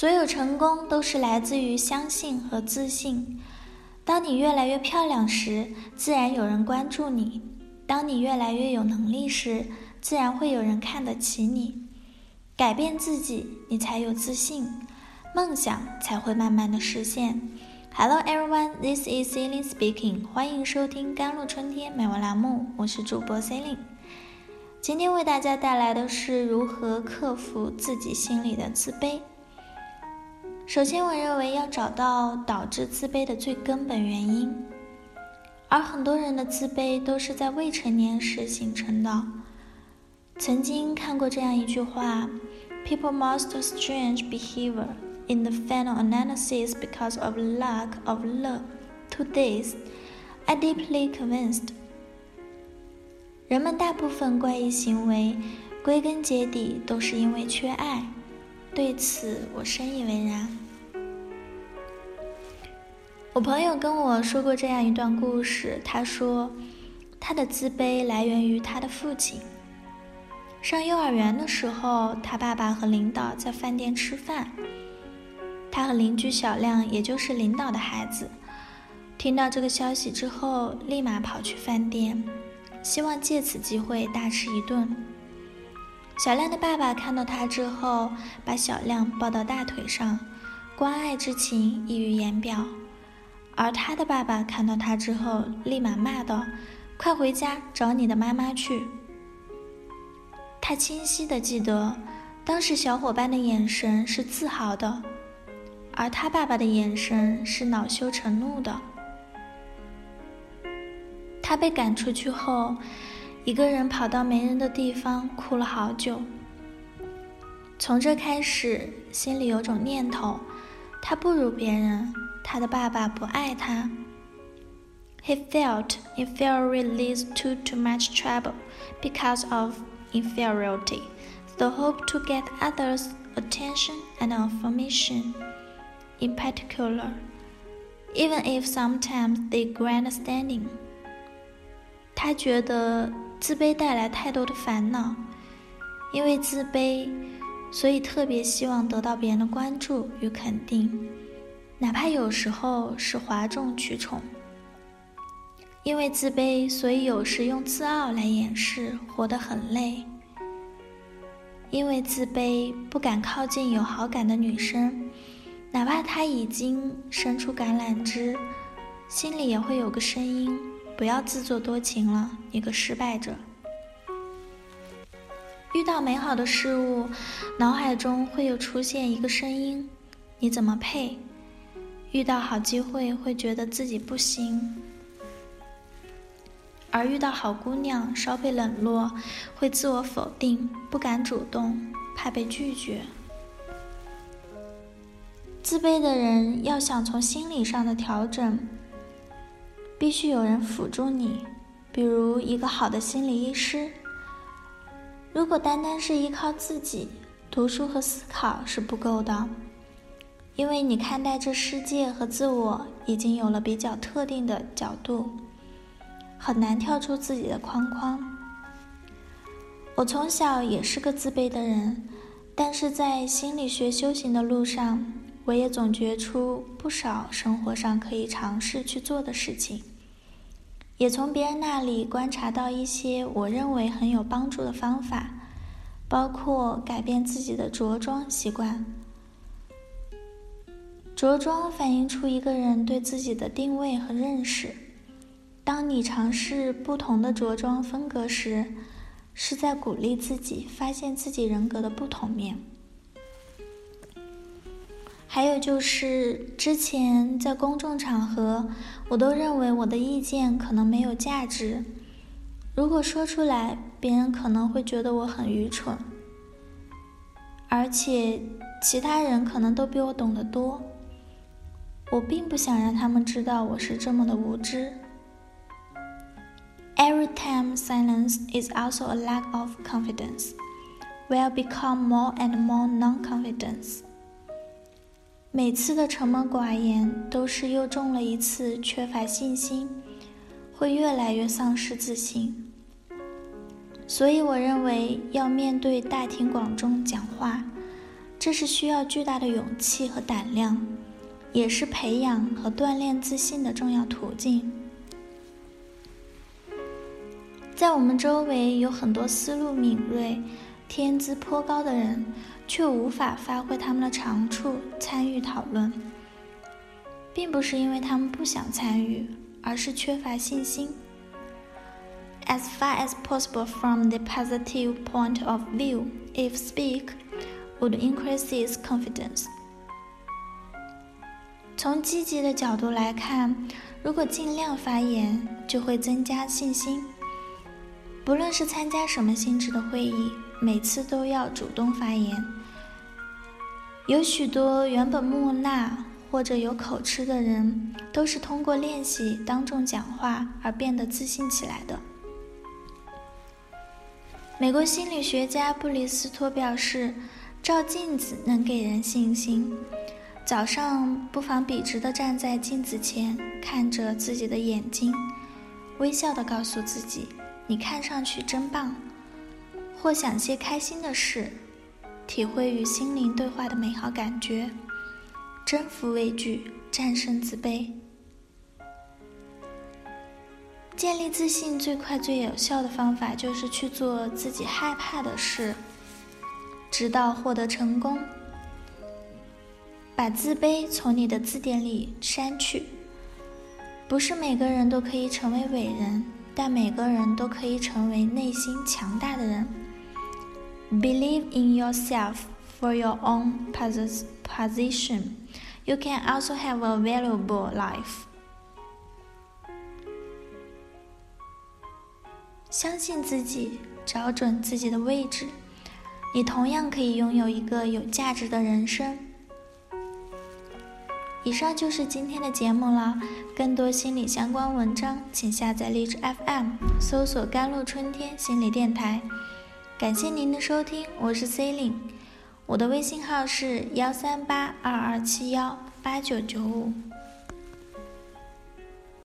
所有成功都是来自于相信和自信。当你越来越漂亮时，自然有人关注你；当你越来越有能力时，自然会有人看得起你。改变自己，你才有自信，梦想才会慢慢的实现。Hello everyone, this is Celine speaking. 欢迎收听《甘露春天美文栏目》，我是主播 Celine。今天为大家带来的是如何克服自己心里的自卑。首先，我认为要找到导致自卑的最根本原因，而很多人的自卑都是在未成年时形成的。曾经看过这样一句话：“People must strange behavior in the final analysis because of lack of love.” To this, I deeply convinced. 人们大部分怪异行为，归根结底都是因为缺爱。对此，我深以为然。我朋友跟我说过这样一段故事，他说，他的自卑来源于他的父亲。上幼儿园的时候，他爸爸和领导在饭店吃饭，他和邻居小亮，也就是领导的孩子，听到这个消息之后，立马跑去饭店，希望借此机会大吃一顿。小亮的爸爸看到他之后，把小亮抱到大腿上，关爱之情溢于言表。而他的爸爸看到他之后，立马骂道：“快回家找你的妈妈去！”他清晰的记得，当时小伙伴的眼神是自豪的，而他爸爸的眼神是恼羞成怒的。他被赶出去后，一个人跑到没人的地方哭了好久。从这开始，心里有种念头：他不如别人。他的爸爸不爱他。He felt inferior leads to too much trouble because of inferiority. The hope to get others' attention and affirmation, in particular, even if sometimes they grandstanding. 他觉得 自卑带来太多的烦恼，因为自卑，所以特别希望得到别人的关注与肯定。哪怕有时候是哗众取宠，因为自卑，所以有时用自傲来掩饰，活得很累。因为自卑，不敢靠近有好感的女生，哪怕她已经伸出橄榄枝，心里也会有个声音：不要自作多情了，你个失败者。遇到美好的事物，脑海中会有出现一个声音：你怎么配？遇到好机会会觉得自己不行，而遇到好姑娘稍被冷落，会自我否定，不敢主动，怕被拒绝。自卑的人要想从心理上的调整，必须有人辅助你，比如一个好的心理医师。如果单单是依靠自己，读书和思考是不够的。因为你看待这世界和自我已经有了比较特定的角度，很难跳出自己的框框。我从小也是个自卑的人，但是在心理学修行的路上，我也总结出不少生活上可以尝试去做的事情，也从别人那里观察到一些我认为很有帮助的方法，包括改变自己的着装习惯。着装反映出一个人对自己的定位和认识。当你尝试不同的着装风格时，是在鼓励自己发现自己人格的不同面。还有就是，之前在公众场合，我都认为我的意见可能没有价值。如果说出来，别人可能会觉得我很愚蠢，而且其他人可能都比我懂得多。我并不想让他们知道我是这么的无知。Every time silence is also a lack of confidence, will become more and more non-confidence. 每次的沉默寡言都是又中了一次缺乏信心，会越来越丧失自信。所以我认为要面对大庭广众讲话，这是需要巨大的勇气和胆量，也是培养和锻炼自信的重要途径。在我们周围有很多思路敏锐、天资颇高的人，却无法发挥他们的长处参与讨论，并不是因为他们不想参与，而是缺乏信心。As far as possible from the positive point of view, if speak would increase his confidence. 从积极的角度来看，如果尽量发言，就会增加信心。不论是参加什么性质的会议，每次都要主动发言。有许多原本木讷或者有口吃的人，都是通过练习当众讲话而变得自信起来的。美国心理学家布里斯托表示，照镜子能给人信心。早上不妨笔直地站在镜子前，看着自己的眼睛，微笑地告诉自己。你看上去真棒，或想些开心的事，体会与心灵对话的美好感觉，征服畏惧，战胜自卑。建立自信最快最有效的方法就是去做自己害怕的事，直到获得成功。把自卑从你的字典里删去。不是每个人都可以成为伟人。但每个人都可以成为内心强大的人。Believe in yourself for your own position. You can also have a valuable life. 相信自己，找准自己的位置，你同样可以拥有一个有价值的人生。以上就是今天的节目了。更多心理相关文章，请下载荔枝 FM，搜索“甘露春天心理电台”。感谢您的收听，我是 Celine，我的微信号是幺三八二二七幺八九九五。